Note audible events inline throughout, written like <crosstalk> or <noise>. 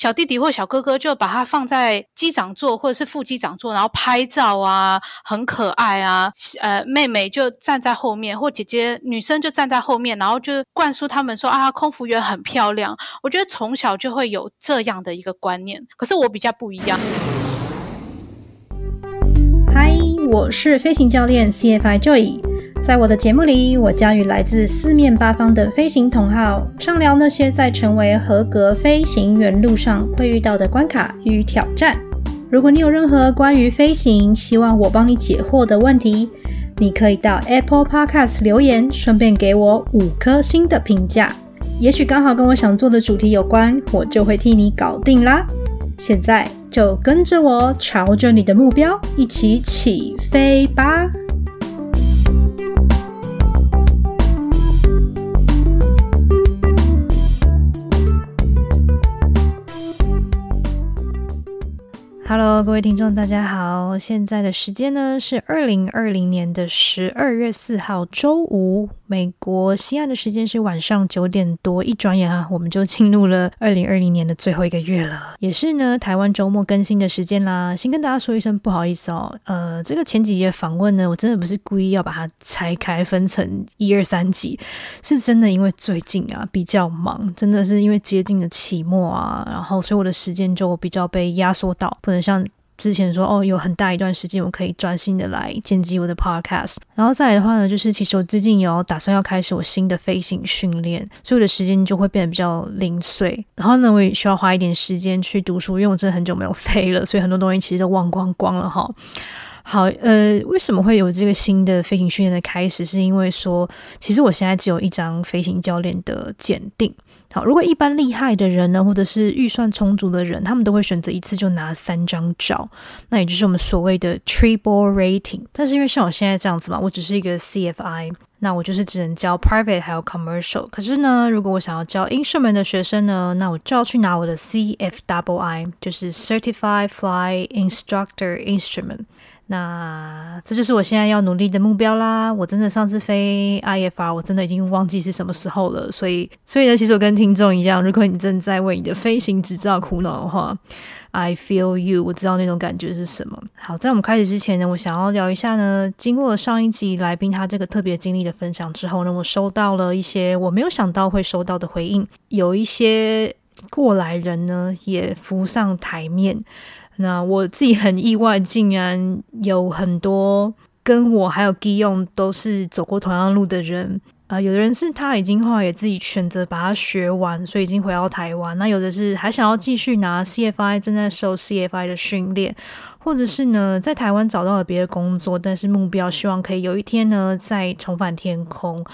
小弟弟或小哥哥就把它放在机长座或者是副机长座，然后拍照啊，很可爱啊。呃，妹妹就站在后面，或姐姐女生就站在后面，然后就灌输他们说啊，空服员很漂亮。我觉得从小就会有这样的一个观念，可是我比较不一样。嗨，我是飞行教练 CFI Joy。在我的节目里，我将与来自四面八方的飞行同好畅聊那些在成为合格飞行员路上会遇到的关卡与挑战。如果你有任何关于飞行希望我帮你解惑的问题，你可以到 Apple Podcast 留言，顺便给我五颗星的评价。也许刚好跟我想做的主题有关，我就会替你搞定啦。现在就跟着我，朝着你的目标一起起飞吧！Hello，各位听众，大家好！现在的时间呢是二零二零年的十二月四号周五，美国西岸的时间是晚上九点多。一转眼啊，<laughs> 我们就进入了二零二零年的最后一个月了，也是呢台湾周末更新的时间啦。先跟大家说一声不好意思哦，呃，这个前几节访问呢，我真的不是故意要把它拆开分成一二三集，是真的因为最近啊比较忙，真的是因为接近了期末啊，然后所以我的时间就比较被压缩到，不能。像之前说哦，有很大一段时间我可以专心的来剪辑我的 podcast，然后再来的话呢，就是其实我最近有打算要开始我新的飞行训练，所以我的时间就会变得比较零碎。然后呢，我也需要花一点时间去读书，因为我真的很久没有飞了，所以很多东西其实都忘光光了哈。好，呃，为什么会有这个新的飞行训练的开始？是因为说，其实我现在只有一张飞行教练的检定。好，如果一般厉害的人呢，或者是预算充足的人，他们都会选择一次就拿三张照，那也就是我们所谓的 triple rating。但是因为像我现在这样子嘛，我只是一个 CFI，那我就是只能教 private 还有 commercial。可是呢，如果我想要教 instrument 的学生呢，那我就要去拿我的 CFII，就是 Certified Fly Instructor Instrument。那这就是我现在要努力的目标啦！我真的上次飞 IFR，我真的已经忘记是什么时候了。所以，所以呢，其实我跟听众一样，如果你正在为你的飞行执照苦恼的话，I feel you，我知道那种感觉是什么。好，在我们开始之前呢，我想要聊一下呢，经过上一集来宾他这个特别经历的分享之后呢，我收到了一些我没有想到会收到的回应，有一些过来人呢也浮上台面。那我自己很意外，竟然有很多跟我还有 G 用都是走过同样路的人啊。有的人是他已经后来也自己选择把它学完，所以已经回到台湾。那有的是还想要继续拿 CFI，正在受 CFI 的训练，或者是呢在台湾找到了别的工作，但是目标希望可以有一天呢再重返天空。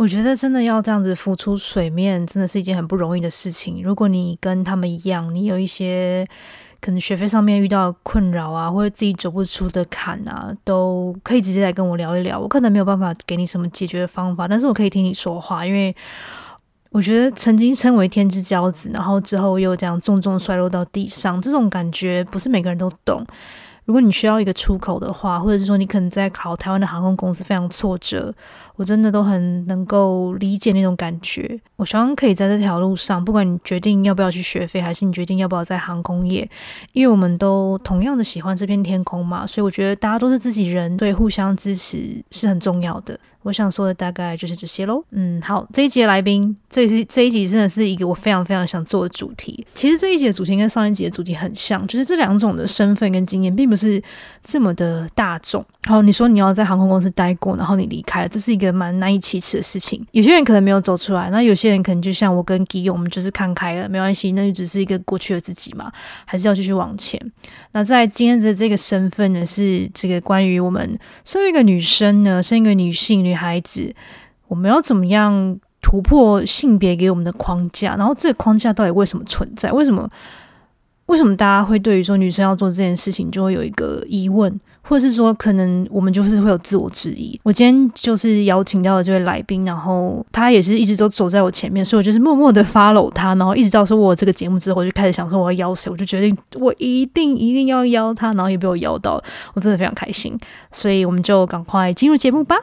我觉得真的要这样子浮出水面，真的是一件很不容易的事情。如果你跟他们一样，你有一些。可能学费上面遇到困扰啊，或者自己走不出的坎啊，都可以直接来跟我聊一聊。我可能没有办法给你什么解决的方法，但是我可以听你说话，因为我觉得曾经称为天之骄子，然后之后又这样重重摔落到地上，这种感觉不是每个人都懂。如果你需要一个出口的话，或者是说你可能在考台湾的航空公司非常挫折，我真的都很能够理解那种感觉。我希望可以在这条路上，不管你决定要不要去学飞，还是你决定要不要在航空业，因为我们都同样的喜欢这片天空嘛，所以我觉得大家都是自己人，对互相支持是很重要的。我想说的大概就是这些喽。嗯，好，这一集来宾，这是这一集真的是一个我非常非常想做的主题。其实这一集的主题跟上一集的主题很像，就是这两种的身份跟经验并不是这么的大众。好，你说你要在航空公司待过，然后你离开了，这是一个蛮难以启齿的事情。有些人可能没有走出来，那有些人可能就像我跟 G 勇，我们就是看开了，没关系，那就只是一个过去的自己嘛，还是要继续往前。那在今天的这个身份呢，是这个关于我们身为一个女生呢，身为一个女性。女孩子，我们要怎么样突破性别给我们的框架？然后这个框架到底为什么存在？为什么？为什么大家会对于说女生要做这件事情就会有一个疑问，或者是说可能我们就是会有自我质疑？我今天就是邀请到了这位来宾，然后他也是一直都走在我前面，所以我就是默默的 follow 他，然后一直到说我这个节目之后，我就开始想说我要邀谁，我就决定我一定一定要邀他，然后也被我邀到，我真的非常开心，所以我们就赶快进入节目吧。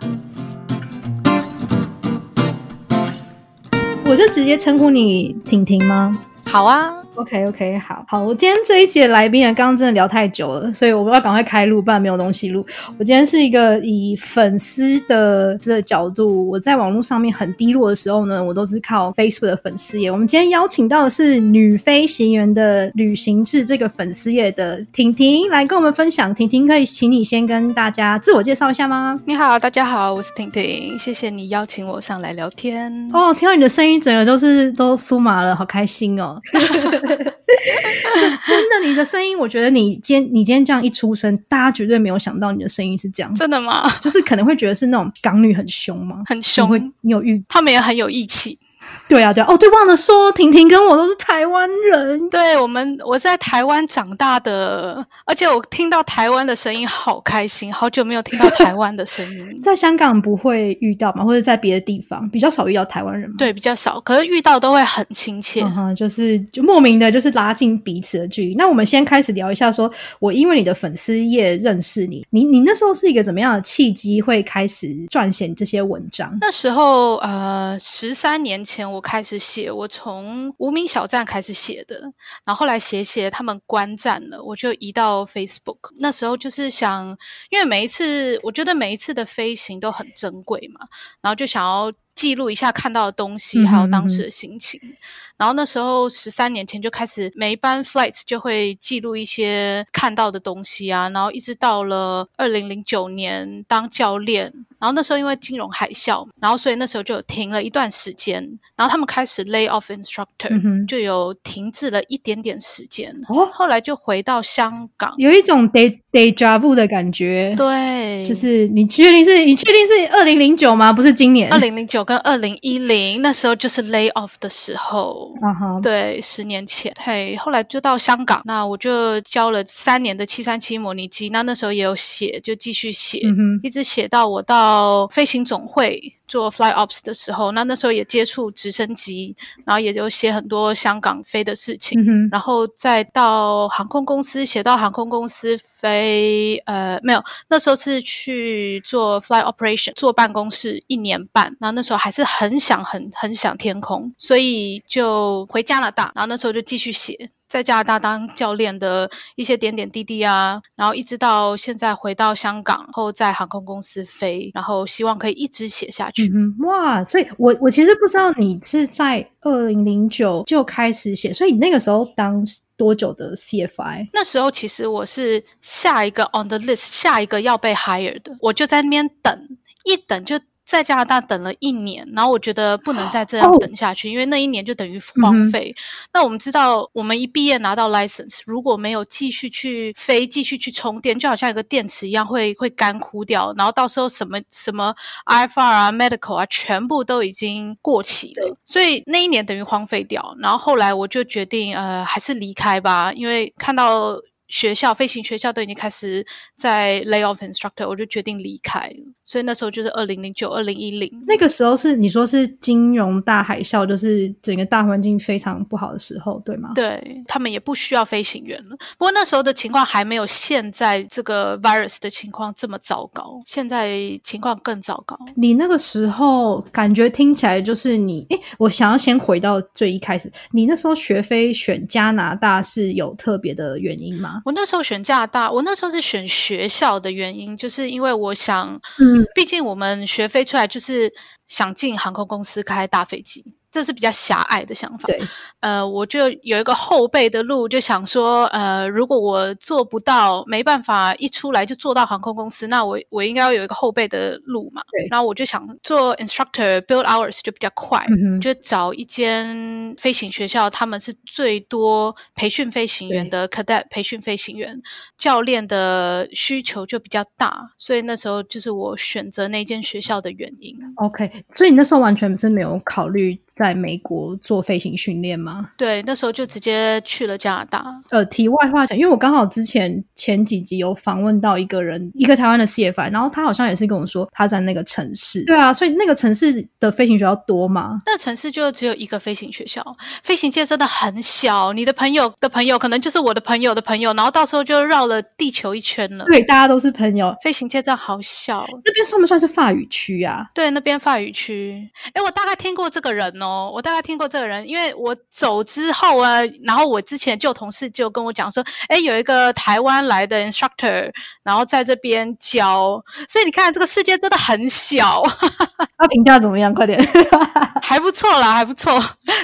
我就直接称呼你婷婷吗？好啊。OK OK，好好，我今天这一集的来宾啊，刚刚真的聊太久了，所以我要赶快开录，不然没有东西录。我今天是一个以粉丝的这个角度，我在网络上面很低落的时候呢，我都是靠 Facebook 的粉丝页。我们今天邀请到的是女飞行员的旅行志这个粉丝页的婷婷来跟我们分享。婷婷可以请你先跟大家自我介绍一下吗？你好，大家好，我是婷婷，谢谢你邀请我上来聊天。哦，听到你的声音，整个都是都酥麻了，好开心哦。<laughs> <laughs> 真的，你的声音，我觉得你今你今天这样一出声，大家绝对没有想到你的声音是这样，真的吗？就是可能会觉得是那种港女很凶吗？很凶，你有遇？他们也很有义气。<laughs> 对啊，对哦，对，忘了说，婷婷跟我都是台湾人。对我们，我在台湾长大的，而且我听到台湾的声音好开心，好久没有听到台湾的声音。<laughs> 在香港不会遇到吗？或者在别的地方比较少遇到台湾人吗？对，比较少，可是遇到都会很亲切，就是就莫名的，就是拉近彼此的距离。那我们先开始聊一下，说我因为你的粉丝页认识你，你你那时候是一个怎么样的契机会开始撰写这些文章？那时候呃，十三年前。前我开始写，我从无名小站开始写的，然后后来写写他们观战了，我就移到 Facebook。那时候就是想，因为每一次我觉得每一次的飞行都很珍贵嘛，然后就想要记录一下看到的东西，还有当时的心情。然后那时候十三年前就开始每一班 flight 就会记录一些看到的东西啊，然后一直到了二零零九年当教练，然后那时候因为金融海啸，然后所以那时候就停了一段时间，然后他们开始 lay off instructor，就有停滞了一点点时间，哦，后来就回到香港，有一种 day day job 的感觉，对，就是你确定是你确定是二零零九吗？不是今年，二零零九跟二零一零那时候就是 lay off 的时候。啊哈，对，十年前，嘿，后来就到香港，那我就教了三年的七三七模拟机，那那时候也有写，就继续写，一直写到我到飞行总会。做 fly ops 的时候，那那时候也接触直升机，然后也就写很多香港飞的事情，然后再到航空公司写到航空公司飞，呃，没有，那时候是去做 fly operation，坐办公室一年半，然后那时候还是很想很很想天空，所以就回加拿大，然后那时候就继续写。在加拿大当教练的一些点点滴滴啊，然后一直到现在回到香港后，在航空公司飞，然后希望可以一直写下去。嗯哇，所以我我其实不知道你是在二零零九就开始写，所以你那个时候当多久的 CFI？那时候其实我是下一个 on the list，下一个要被 hire 的，我就在那边等，一等就。在加拿大等了一年，然后我觉得不能再这样等下去，因为那一年就等于荒废。那我们知道，我们一毕业拿到 license，如果没有继续去飞，继续去充电，就好像一个电池一样，会会干枯掉。然后到时候什么什么 IFR 啊、medical 啊，全部都已经过期了。所以那一年等于荒废掉。然后后来我就决定，呃，还是离开吧，因为看到。学校飞行学校都已经开始在 lay off instructor，我就决定离开。所以那时候就是二零零九、二零一零，那个时候是你说是金融大海啸，就是整个大环境非常不好的时候，对吗？对他们也不需要飞行员了。不过那时候的情况还没有现在这个 virus 的情况这么糟糕，现在情况更糟糕。你那个时候感觉听起来就是你，哎，我想要先回到最一开始，你那时候学飞选加拿大是有特别的原因吗？我那时候选加拿大，我那时候是选学校的原因，就是因为我想，嗯，毕竟我们学飞出来就是想进航空公司开大飞机。这是比较狭隘的想法。对，呃，我就有一个后备的路，就想说，呃，如果我做不到，没办法一出来就做到航空公司，那我我应该要有一个后备的路嘛。对，然后我就想做 instructor build hours 就比较快，就找一间飞行学校，他们是最多培训飞行员的 cadet 培训飞行员，教练的需求就比较大，所以那时候就是我选择那间学校的原因。OK，所以你那时候完全是没有考虑。在美国做飞行训练吗？对，那时候就直接去了加拿大。呃，题外话讲，因为我刚好之前前几集有访问到一个人，一个台湾的 CFI，然后他好像也是跟我说他在那个城市。对啊，所以那个城市的飞行学校多吗？那城市就只有一个飞行学校，飞行界真的很小。你的朋友的朋友可能就是我的朋友的朋友，然后到时候就绕了地球一圈了。对，大家都是朋友。飞行界真的好小。那边算不算是法语区啊？对，那边法语区。哎，我大概听过这个人哦。哦，我大概听过这个人，因为我走之后啊，然后我之前旧同事就跟我讲说，哎，有一个台湾来的 instructor，然后在这边教，所以你看这个世界真的很小。他评价怎么样？快点，<laughs> 还不错啦，还不错。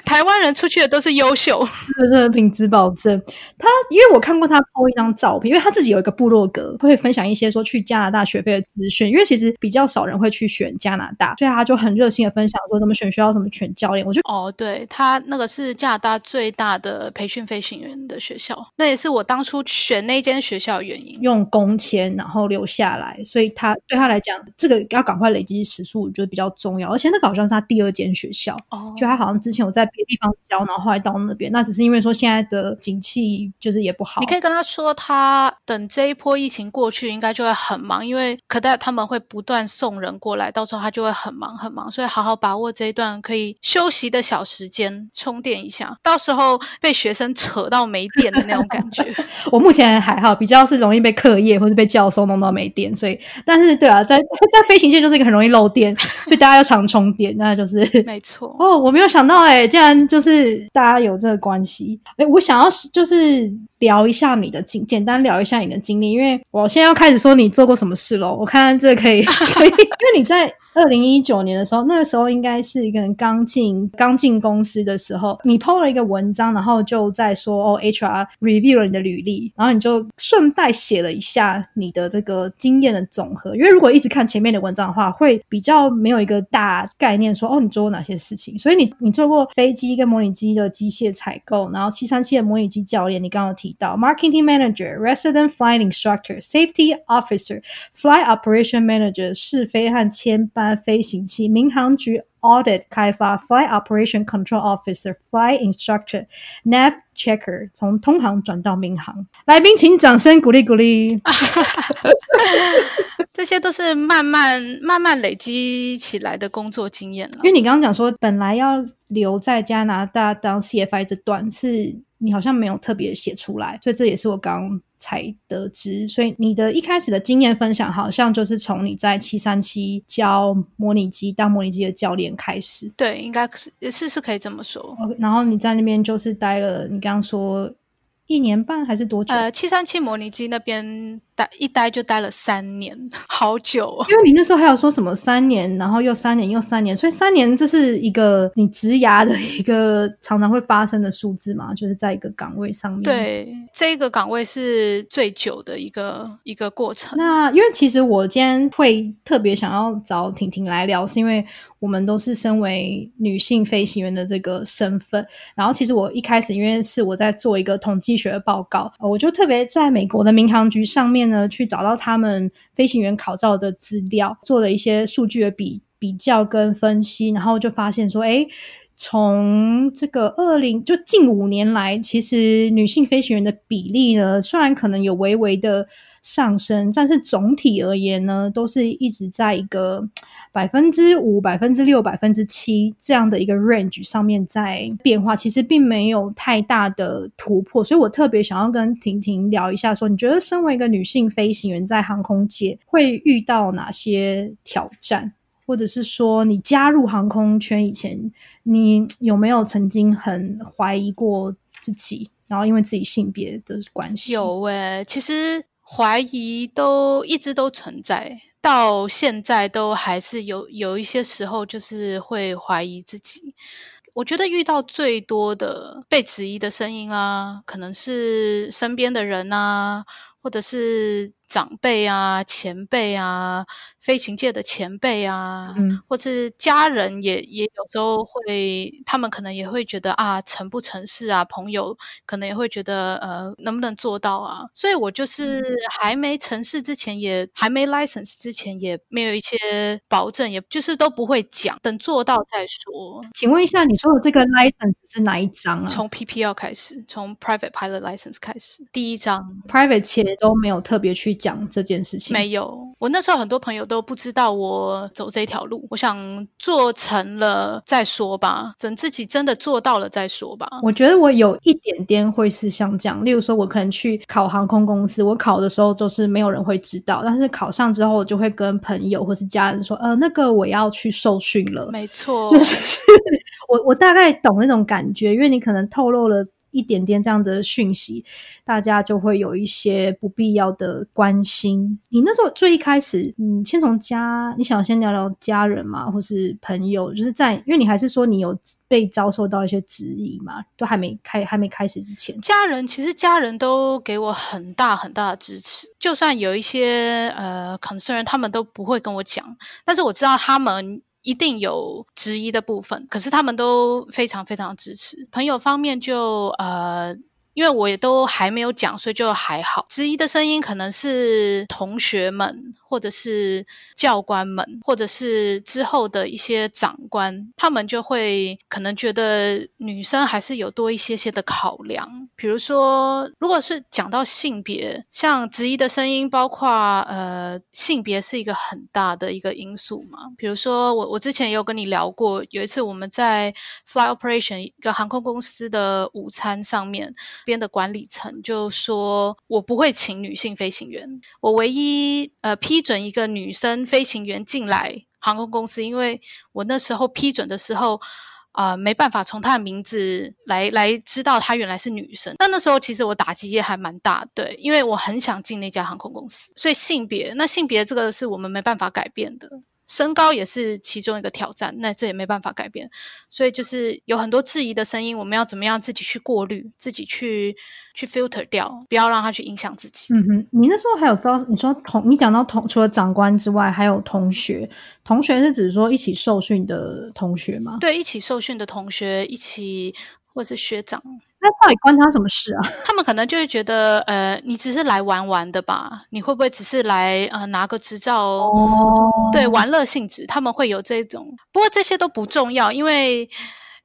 台湾人出去的都是优秀，真的品质保证。他因为我看过他 po 一张照片，因为他自己有一个部落格，会分享一些说去加拿大学费的资讯。因为其实比较少人会去选加拿大，所以他就很热心的分享说怎么选学校，怎么选教练。我就哦，对他那个是加拿大最大的培训飞行员的学校，那也是我当初选那间学校的原因。用工签然后留下来，所以他对他来讲，这个要赶快累积时数，我觉得比较重要。而且那个好像是他第二间学校，哦，就他好像之前有在别的地方教，然后后来到那边，那只是因为说现在的景气就是也不好。你可以跟他说，他等这一波疫情过去，应该就会很忙，因为可待他们会不断送人过来，到时候他就会很忙很忙，所以好好把握这一段可以休息的小时间，充电一下，到时候被学生扯到没电的那种感觉。<laughs> <laughs> 我目前还好，比较是容易被课业或者被教授弄到没电，所以但是对啊，在在飞行界就是一个很容易漏电，<laughs> 所以大家要常充电，那就是没错。<laughs> 哦，我没有想到哎，竟然就是大家有这个关系。哎，我想要就是聊一下你的经，简单聊一下你的经历，因为我现在要开始说你做过什么事喽。我看这可以，可以，因为你在。二零一九年的时候，那个时候应该是一个人刚进刚进公司的时候，你 PO 了一个文章，然后就在说哦，HR review 了你的履历，然后你就顺带写了一下你的这个经验的总和。因为如果一直看前面的文章的话，会比较没有一个大概念，说哦，你做过哪些事情。所以你你做过飞机跟模拟机的机械采购，然后七三七的模拟机教练，你刚刚提到 marketing manager、resident flight instructor、safety officer、flight operation manager 试飞和签班。飞行器民航局 audit 开发 flight operation control officer flight instructor nav checker 从通航转到民航，来宾请掌声鼓励鼓励。<laughs> 这些都是慢慢慢慢累积起来的工作经验了。因为你刚刚讲说，本来要留在加拿大当 CFI 这段，是你好像没有特别写出来，所以这也是我刚。才得知，所以你的一开始的经验分享，好像就是从你在七三七教模拟机当模拟机的教练开始。对，应该是是是可以这么说。然后你在那边就是待了，你刚刚说一年半还是多久？呃，七三七模拟机那边。待一待就待了三年，好久。因为你那时候还有说什么三年，然后又三年又三年，所以三年这是一个你职涯的一个常常会发生的数字嘛？就是在一个岗位上面。对，这个岗位是最久的一个一个过程。那因为其实我今天会特别想要找婷婷来聊，是因为我们都是身为女性飞行员的这个身份。然后其实我一开始因为是我在做一个统计学的报告，我就特别在美国的民航局上面。呢，去找到他们飞行员考照的资料，做了一些数据的比比较跟分析，然后就发现说，哎，从这个二零就近五年来，其实女性飞行员的比例呢，虽然可能有微微的。上升，但是总体而言呢，都是一直在一个百分之五、百分之六、百分之七这样的一个 range 上面在变化，其实并没有太大的突破。所以我特别想要跟婷婷聊一下，说你觉得身为一个女性飞行员，在航空界会遇到哪些挑战，或者是说你加入航空圈以前，你有没有曾经很怀疑过自己，然后因为自己性别的关系？有诶，其实。怀疑都一直都存在，到现在都还是有有一些时候，就是会怀疑自己。我觉得遇到最多的被质疑的声音啊，可能是身边的人啊，或者是。长辈啊，前辈啊，飞行界的前辈啊，嗯，或是家人也也有时候会，他们可能也会觉得啊，成不成事啊，朋友可能也会觉得呃，能不能做到啊？所以我就是还没成事之前，也还没 license 之前，也没有一些保证，也就是都不会讲，等做到再说。请问一下，你说的这个 license 是哪一张啊？从 PPL 开始，从 private pilot license 开始，第一张 private 且都没有特别去。讲这件事情？没有，我那时候很多朋友都不知道我走这条路。我想做成了再说吧，等自己真的做到了再说吧。我觉得我有一点点会是像这样，例如说，我可能去考航空公司，我考的时候都是没有人会知道，但是考上之后，我就会跟朋友或是家人说，呃，那个我要去受训了。没错，就是 <laughs> 我我大概懂那种感觉，因为你可能透露了。一点点这样的讯息，大家就会有一些不必要的关心。你那时候最一开始，嗯，先从家，你想先聊聊家人嘛，或是朋友，就是在，因为你还是说你有被遭受到一些质疑嘛，都还没开，还没开始之前，家人其实家人都给我很大很大的支持，就算有一些呃 concern，他们都不会跟我讲，但是我知道他们。一定有质疑的部分，可是他们都非常非常支持。朋友方面就呃。因为我也都还没有讲，所以就还好。质疑的声音可能是同学们，或者是教官们，或者是之后的一些长官，他们就会可能觉得女生还是有多一些些的考量。比如说，如果是讲到性别，像质疑的声音，包括呃性别是一个很大的一个因素嘛。比如说，我我之前也有跟你聊过，有一次我们在 Fly Operation 一个航空公司的午餐上面。边的管理层就说：“我不会请女性飞行员，我唯一呃批准一个女生飞行员进来航空公司，因为我那时候批准的时候啊没办法从她的名字来来知道她原来是女生。但那时候其实我打击也还蛮大，对，因为我很想进那家航空公司，所以性别那性别这个是我们没办法改变的。”身高也是其中一个挑战，那这也没办法改变，所以就是有很多质疑的声音，我们要怎么样自己去过滤，自己去去 filter 掉，不要让它去影响自己。嗯哼，你那时候还有招，你说同你讲到同除了长官之外，还有同学，同学是指说一起受训的同学吗？对，一起受训的同学，一起或者是学长。那到底关他什么事啊？<laughs> 他们可能就会觉得，呃，你只是来玩玩的吧？你会不会只是来呃拿个执照？哦，对，玩乐性质，他们会有这种。不过这些都不重要，因为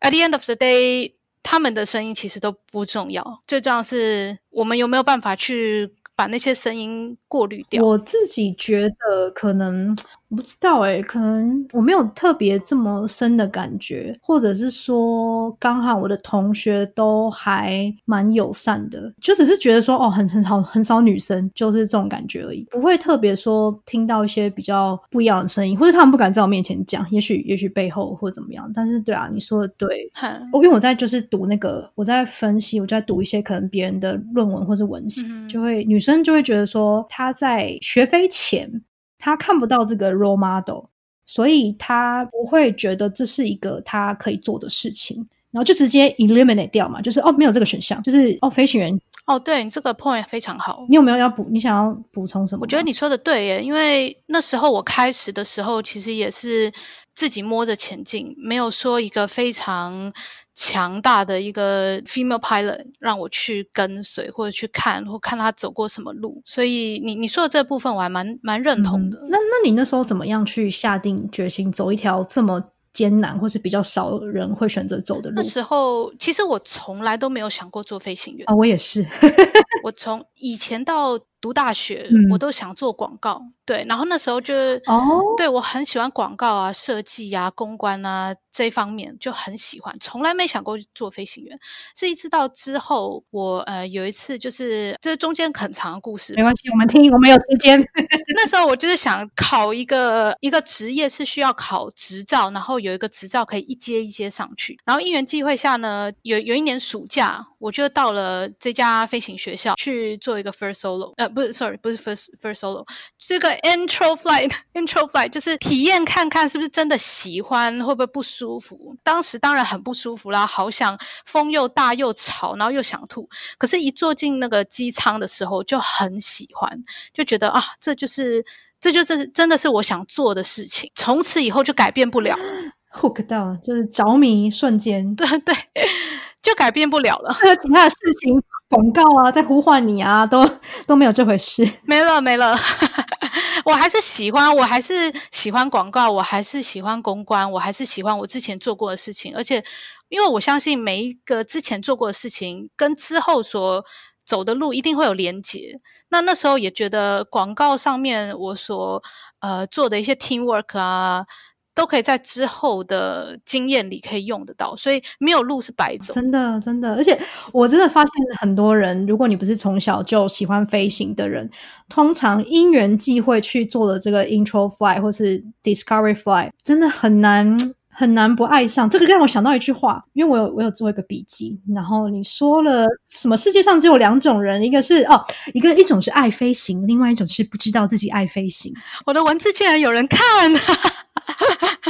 at the end of the day，他们的声音其实都不重要。最重要是我们有没有办法去把那些声音过滤掉。我自己觉得可能。我不知道哎，可能我没有特别这么深的感觉，或者是说刚好我的同学都还蛮友善的，就只是觉得说哦，很很好很少女生，就是这种感觉而已，不会特别说听到一些比较不一样的声音，或者他们不敢在我面前讲，也许也许背后或者怎么样。但是对啊，你说的对，我因为我在就是读那个，我在分析，我在读一些可能别人的论文或是文献，就会女生就会觉得说她在学飞前。他看不到这个 role model，所以他不会觉得这是一个他可以做的事情，然后就直接 eliminate 掉嘛，就是哦没有这个选项，就是哦飞行员哦，对你这个 point 非常好，你有没有要补？你想要补充什么？我觉得你说的对耶，因为那时候我开始的时候其实也是自己摸着前进，没有说一个非常。强大的一个 female pilot 让我去跟随或者去看或看他走过什么路，所以你你说的这部分我还蛮蛮认同的。那那你那时候怎么样去下定决心走一条这么艰难或是比较少人会选择走的路？那时候其实我从来都没有想过做飞行员啊，我也是，<laughs> 我从以前到。读大学，我都想做广告，对，然后那时候就哦，对我很喜欢广告啊、设计啊、公关啊这方面就很喜欢，从来没想过做飞行员。是一直到之后，我呃有一次就是这中间很长的故事，没关系，我们听，我们有时间。<laughs> 那时候我就是想考一个一个职业是需要考执照，然后有一个执照可以一阶一阶上去。然后因缘际会下呢，有有一年暑假，我就到了这家飞行学校去做一个 first solo，呃。不是，sorry，不是 first first solo，这个 intro flight，intro <laughs> flight 就是体验看看是不是真的喜欢，会不会不舒服。当时当然很不舒服啦，好想风又大又吵，然后又想吐。可是，一坐进那个机舱的时候，就很喜欢，就觉得啊，这就是这就是真的是我想做的事情。从此以后就改变不了，hook 到就是着迷瞬间，对对，<laughs> 就改变不了了。还有其他的事情。广告啊，在呼唤你啊，都 <laughs> 都没有这回事，没了没了。<laughs> 我还是喜欢，我还是喜欢广告，我还是喜欢公关，我还是喜欢我之前做过的事情。而且，因为我相信每一个之前做过的事情，跟之后所走的路一定会有连结。那那时候也觉得广告上面我所呃做的一些 teamwork 啊。都可以在之后的经验里可以用得到，所以没有路是白走。真的，真的，而且我真的发现很多人，如果你不是从小就喜欢飞行的人，通常因缘际会去做的这个 intro fly 或是 discovery fly，真的很难很难不爱上。这个让我想到一句话，因为我有我有做一个笔记，然后你说了什么？世界上只有两种人，一个是哦，一个一种是爱飞行，另外一种是不知道自己爱飞行。我的文字竟然有人看。当 <laughs>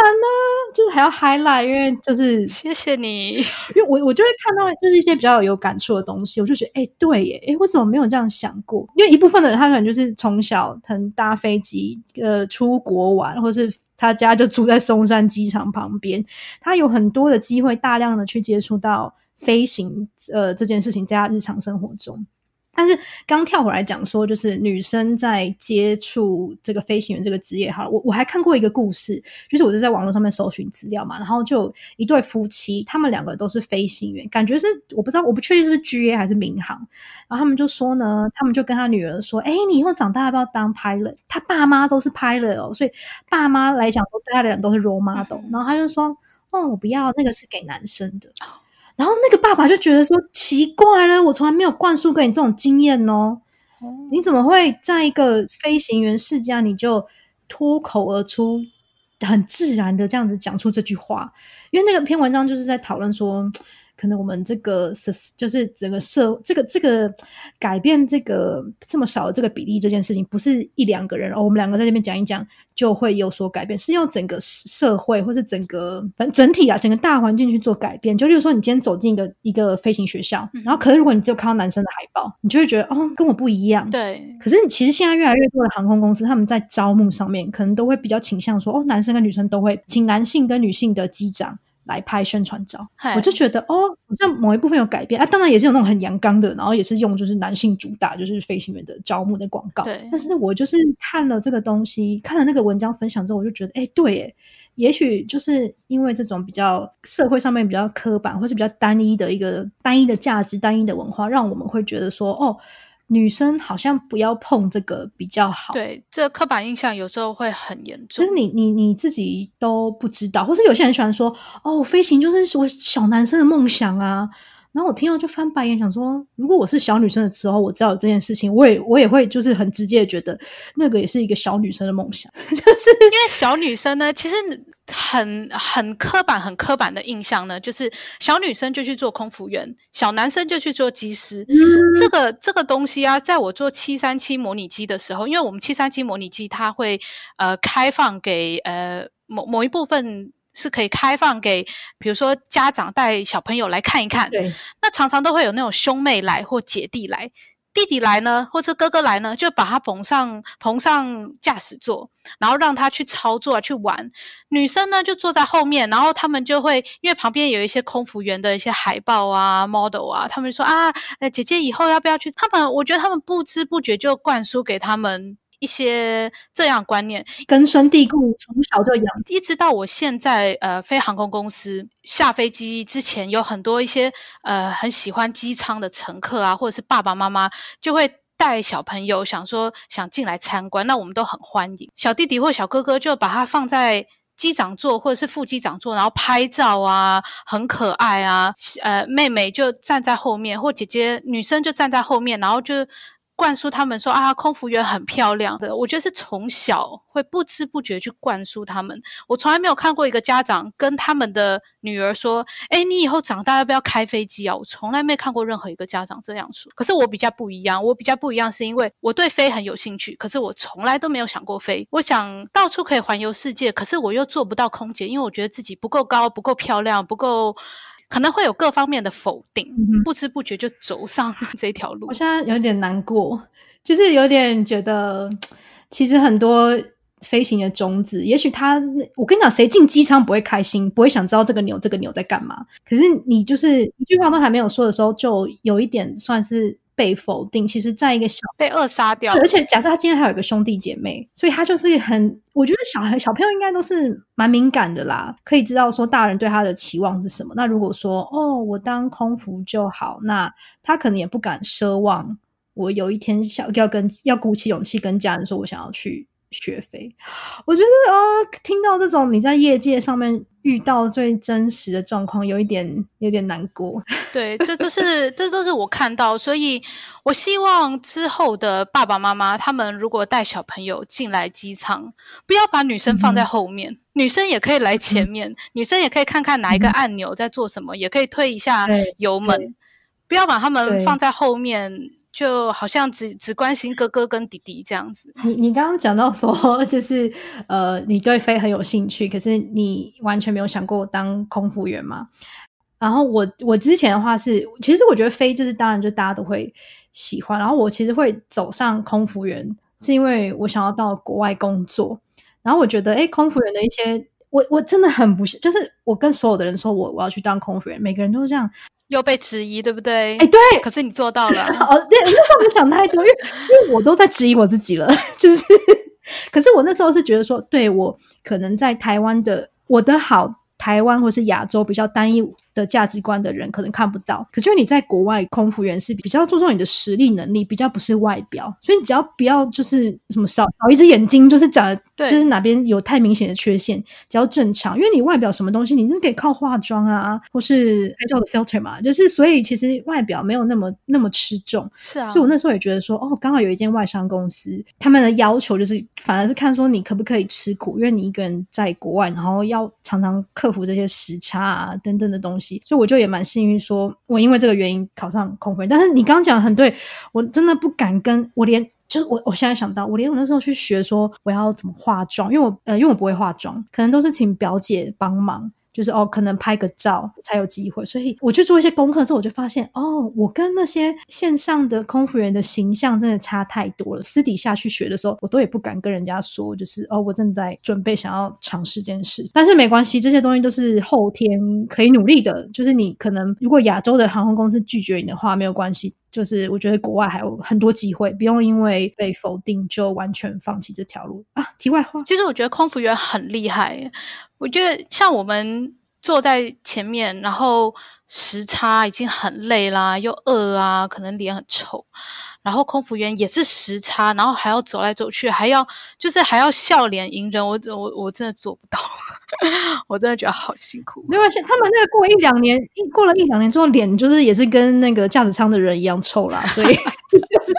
然呢，就是还要 highlight，因为就是 <laughs> 谢谢你，因为我我就会看到就是一些比较有感触的东西，我就觉得哎，对耶，哎，我怎么没有这样想过？因为一部分的人他可能就是从小能搭飞机，呃，出国玩，或是他家就住在松山机场旁边，他有很多的机会，大量的去接触到飞行，呃，这件事情在他日常生活中。但是刚跳回来讲说，就是女生在接触这个飞行员这个职业，哈，我我还看过一个故事，就是我就在网络上面搜寻资料嘛，然后就一对夫妻，他们两个都是飞行员，感觉是我不知道，我不确定是不是 GA 还是民航，然后他们就说呢，他们就跟他女儿说，哎，你以后长大要不要当 pilot？他爸妈都是 pilot 哦，所以爸妈来讲都对他的人都是 role model，然后他就说，哦，我不要，那个是给男生的。然后那个爸爸就觉得说奇怪了，我从来没有灌输给你这种经验哦，你怎么会在一个飞行员世家你就脱口而出，很自然的这样子讲出这句话？因为那个篇文章就是在讨论说。可能我们这个是就是整个社这个这个改变这个这么少的这个比例这件事情，不是一两个人哦，我们两个在这边讲一讲就会有所改变，是要整个社会或是整个反正整体啊，整个大环境去做改变。就例如说，你今天走进一个一个飞行学校，然后可是如果你只有看到男生的海报，你就会觉得哦，跟我不一样。对。可是你其实现在越来越多的航空公司，他们在招募上面可能都会比较倾向说，哦，男生跟女生都会请男性跟女性的机长。来拍宣传照，我就觉得哦，好像某一部分有改变啊。当然也是有那种很阳刚的，然后也是用就是男性主打，就是飞行员的招募的广告。对，但是我就是看了这个东西，看了那个文章分享之后，我就觉得，哎，对，耶，也许就是因为这种比较社会上面比较刻板，或是比较单一的一个单一的价值、单一的文化，让我们会觉得说，哦。女生好像不要碰这个比较好。对，这刻板印象有时候会很严重。就是你你你自己都不知道，或是有些人喜欢说：“哦，飞行就是我小男生的梦想啊。”然后我听到就翻白眼，想说：如果我是小女生的时候，我知道有这件事情，我也我也会就是很直接觉得那个也是一个小女生的梦想。<laughs> 就是因为小女生呢，其实很很刻板、很刻板的印象呢，就是小女生就去做空服员，小男生就去做机师。这个这个东西啊，在我做七三七模拟机的时候，因为我们七三七模拟机它会呃开放给呃某某一部分。是可以开放给，比如说家长带小朋友来看一看。对，那常常都会有那种兄妹来或姐弟来，弟弟来呢，或是哥哥来呢，就把他捧上捧上驾驶座，然后让他去操作去玩。女生呢就坐在后面，然后他们就会因为旁边有一些空服员的一些海报啊、model 啊，他们说啊，姐姐以后要不要去？他们我觉得他们不知不觉就灌输给他们。一些这样观念根深蒂固，从小就养，一直到我现在呃飞航空公司下飞机之前，有很多一些呃很喜欢机舱的乘客啊，或者是爸爸妈妈就会带小朋友，想说想进来参观，那我们都很欢迎。小弟弟或小哥哥就把它放在机长座或者是副机长座，然后拍照啊，很可爱啊。呃，妹妹就站在后面，或姐姐女生就站在后面，然后就。灌输他们说啊，空服员很漂亮的，我觉得是从小会不知不觉去灌输他们。我从来没有看过一个家长跟他们的女儿说：“哎，你以后长大要不要开飞机啊？”我从来没看过任何一个家长这样说。可是我比较不一样，我比较不一样是因为我对飞很有兴趣，可是我从来都没有想过飞。我想到处可以环游世界，可是我又做不到空姐，因为我觉得自己不够高、不够漂亮、不够。可能会有各方面的否定，不知不觉就走上 <laughs> 这条路。我现在有点难过，就是有点觉得，其实很多飞行的种子，也许他，我跟你讲，谁进机舱不会开心，不会想知道这个牛这个牛在干嘛？可是你就是一句话都还没有说的时候，就有一点算是被否定，其实在一个小被扼杀掉，而且假设他今天还有一个兄弟姐妹，所以他就是很，我觉得小孩小朋友应该都是蛮敏感的啦，可以知道说大人对他的期望是什么。那如果说哦，我当空服就好，那他可能也不敢奢望我有一天想要跟要鼓起勇气跟家人说我想要去。学飞，我觉得啊，听到这种你在业界上面遇到最真实的状况，有一点有点难过。<laughs> 对，这都是这都是我看到，所以我希望之后的爸爸妈妈他们如果带小朋友进来机场，不要把女生放在后面，女生也可以来前面，女生也可以看看哪一个按钮在做什么，也可以推一下油门，不要把他们放在后面。就好像只只关心哥哥跟弟弟这样子。你你刚刚讲到说，<laughs> 就是呃，你对飞很有兴趣，可是你完全没有想过当空服员嘛？然后我我之前的话是，其实我觉得飞就是当然就大家都会喜欢。然后我其实会走上空服员，是因为我想要到国外工作。然后我觉得，哎，空服员的一些，我我真的很不，就是我跟所有的人说我我要去当空服员，每个人都是这样。又被质疑，对不对？哎，对，可是你做到了。<laughs> 哦，对，那我想太多，因为因为我都在质疑我自己了，就是，可是我那时候是觉得说，对我可能在台湾的我的好。台湾或是亚洲比较单一的价值观的人可能看不到，可是因为你在国外空服员是比较注重你的实力能力，比较不是外表，所以你只要不要就是什么少少一只眼睛，就是长就是哪边有太明显的缺陷，只要正常，因为你外表什么东西你是可以靠化妆啊，或是拍照的 filter 嘛，就是所以其实外表没有那么那么吃重，是啊，所以我那时候也觉得说，哦，刚好有一间外商公司，他们的要求就是反而是看说你可不可以吃苦，因为你一个人在国外，然后要常常克。克服这些时差啊等等的东西，所以我就也蛮幸运，说我因为这个原因考上空服员。但是你刚刚讲的很对，我真的不敢跟我连就是我我现在想到，我连我那时候去学说我要怎么化妆，因为我呃因为我不会化妆，可能都是请表姐帮忙。就是哦，可能拍个照才有机会，所以我去做一些功课之后，我就发现哦，我跟那些线上的空服员的形象真的差太多了。私底下去学的时候，我都也不敢跟人家说，就是哦，我正在准备想要尝试这件事。但是没关系，这些东西都是后天可以努力的。就是你可能如果亚洲的航空公司拒绝你的话，没有关系。就是我觉得国外还有很多机会，不用因为被否定就完全放弃这条路啊。题外话，其实我觉得空服员很厉害。我觉得像我们坐在前面，然后时差已经很累啦，又饿啊，可能脸很臭。然后空服员也是时差，然后还要走来走去，还要就是还要笑脸迎人。我我我真的做不到，<laughs> 我真的觉得好辛苦。没关系，他们那个过一两年，一过了一两年之后，脸就是也是跟那个驾驶舱的人一样臭啦，所以 <laughs> 就是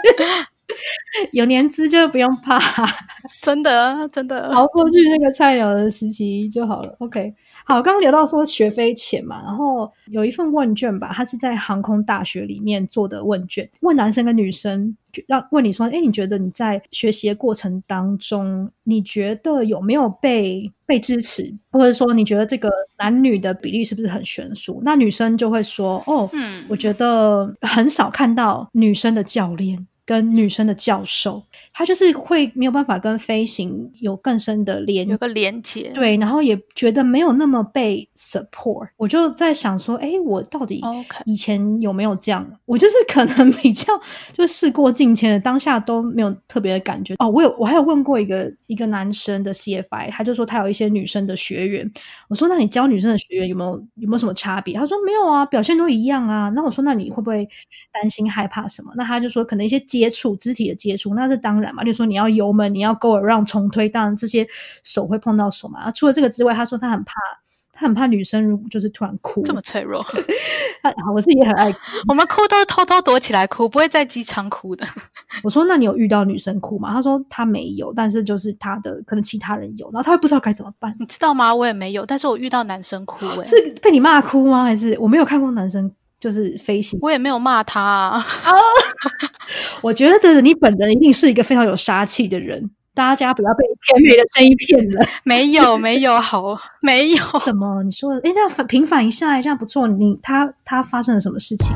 有年资就不用怕，<laughs> 真的真的熬过去那个菜鸟的时期就好了。OK。好，刚刚聊到说学费钱嘛，然后有一份问卷吧，它是在航空大学里面做的问卷，问男生跟女生，让问你说，哎，你觉得你在学习的过程当中，你觉得有没有被被支持，或者说你觉得这个男女的比例是不是很悬殊？那女生就会说，哦，嗯，我觉得很少看到女生的教练。跟女生的教授，他就是会没有办法跟飞行有更深的连有个连接，对，然后也觉得没有那么被 support。我就在想说，哎，我到底以前有没有这样？我就是可能比较就事过境迁了，当下都没有特别的感觉。哦，我有我还有问过一个一个男生的 CFI，他就说他有一些女生的学员。我说那你教女生的学员有没有有没有什么差别？他说没有啊，表现都一样啊。那我说那你会不会担心害怕什么？那他就说可能一些。接触肢体的接触，那是当然嘛。就说你要油门，你要 go around 重推，当然这些手会碰到手嘛。除了这个之外，他说他很怕，他很怕女生如果就是突然哭，这么脆弱。<laughs> 啊我自己也很爱，<laughs> 我们哭都是偷偷躲起来哭，不会在机场哭的。<laughs> 我说那你有遇到女生哭吗？他说他没有，但是就是他的可能其他人有，然后他会不知道该怎么办。你知道吗？我也没有，但是我遇到男生哭，哎，是被你骂哭吗？还是我没有看过男生？就是飞行，我也没有骂他。啊。<laughs> 我觉得你本人一定是一个非常有杀气的人，大家不要被甜美的声音骗了。<laughs> 没有，没有，好，没有。什么？你说，哎，那平反一下，这样不错。你他他发生了什么事情？